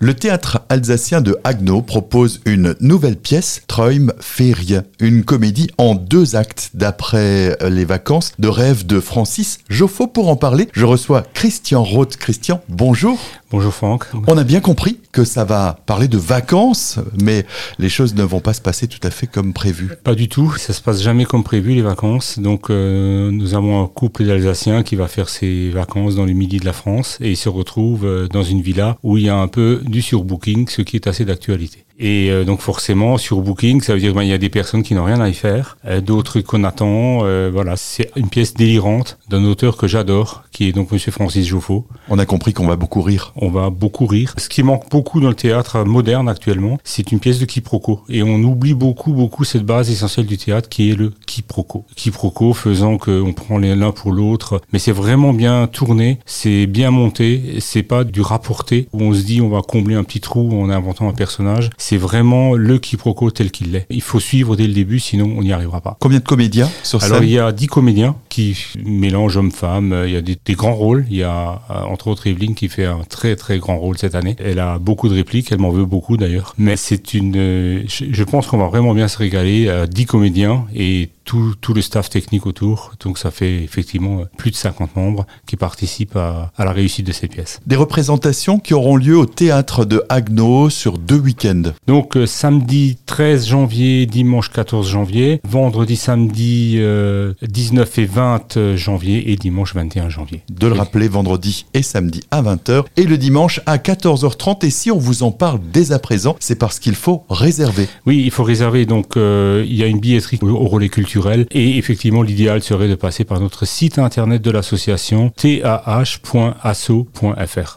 Le théâtre alsacien de Haguenau propose une nouvelle pièce, Träum Ferie, une comédie en deux actes d'après les vacances de rêve de Francis Joffo. Pour en parler, je reçois Christian Roth. Christian, bonjour. Bonjour Franck. On a bien compris que ça va parler de vacances, mais les choses ne vont pas se passer tout à fait comme prévu. Pas du tout, ça se passe jamais comme prévu les vacances. Donc euh, nous avons un couple d'Alsaciens qui va faire ses vacances dans le midi de la France et il se retrouve euh, dans une villa où il y a un peu du surbooking, ce qui est assez d'actualité. Et euh, donc forcément, sur Booking, ça veut dire qu'il ben, y a des personnes qui n'ont rien à y faire, euh, d'autres qu'on attend. Euh, voilà, c'est une pièce délirante d'un auteur que j'adore, qui est donc Monsieur Francis Joffo. On a compris qu'on va beaucoup rire. On va beaucoup rire. Ce qui manque beaucoup dans le théâtre moderne actuellement, c'est une pièce de quiproquo. Et on oublie beaucoup, beaucoup cette base essentielle du théâtre qui est le quiproquo. Quiproquo faisant qu'on prend l'un pour l'autre, mais c'est vraiment bien tourné, c'est bien monté, c'est pas du rapporté où on se dit on va combler un petit trou en inventant un personnage c'est vraiment le quiproquo tel qu'il l'est. Il faut suivre dès le début, sinon on n'y arrivera pas. Combien de comédiens sur scène? Alors il y a dix comédiens qui mélangent hommes-femmes. Il y a des, grands rôles. Il y a euh, entre autres Evelyne qui fait un très très grand rôle cette année. Elle a beaucoup de répliques. Elle m'en veut beaucoup d'ailleurs. Mais c'est une. Euh, je pense qu'on va vraiment bien se régaler. à Dix comédiens et tout, tout, le staff technique autour. Donc ça fait effectivement plus de 50 membres qui participent à, à, la réussite de cette pièce. Des représentations qui auront lieu au théâtre de Haguenau sur deux week-ends. Donc euh, samedi 13 janvier, dimanche 14 janvier, vendredi, samedi euh, 19 et 20 euh, janvier et dimanche 21 janvier. De le rappeler, vendredi et samedi à 20h et le dimanche à 14h30. Et si on vous en parle dès à présent, c'est parce qu'il faut réserver. Oui, il faut réserver. Donc euh, il y a une billetterie au relais culturel et effectivement, l'idéal serait de passer par notre site internet de l'association tah.asso.fr.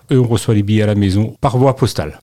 Et on reçoit les billets à la maison par voie postale.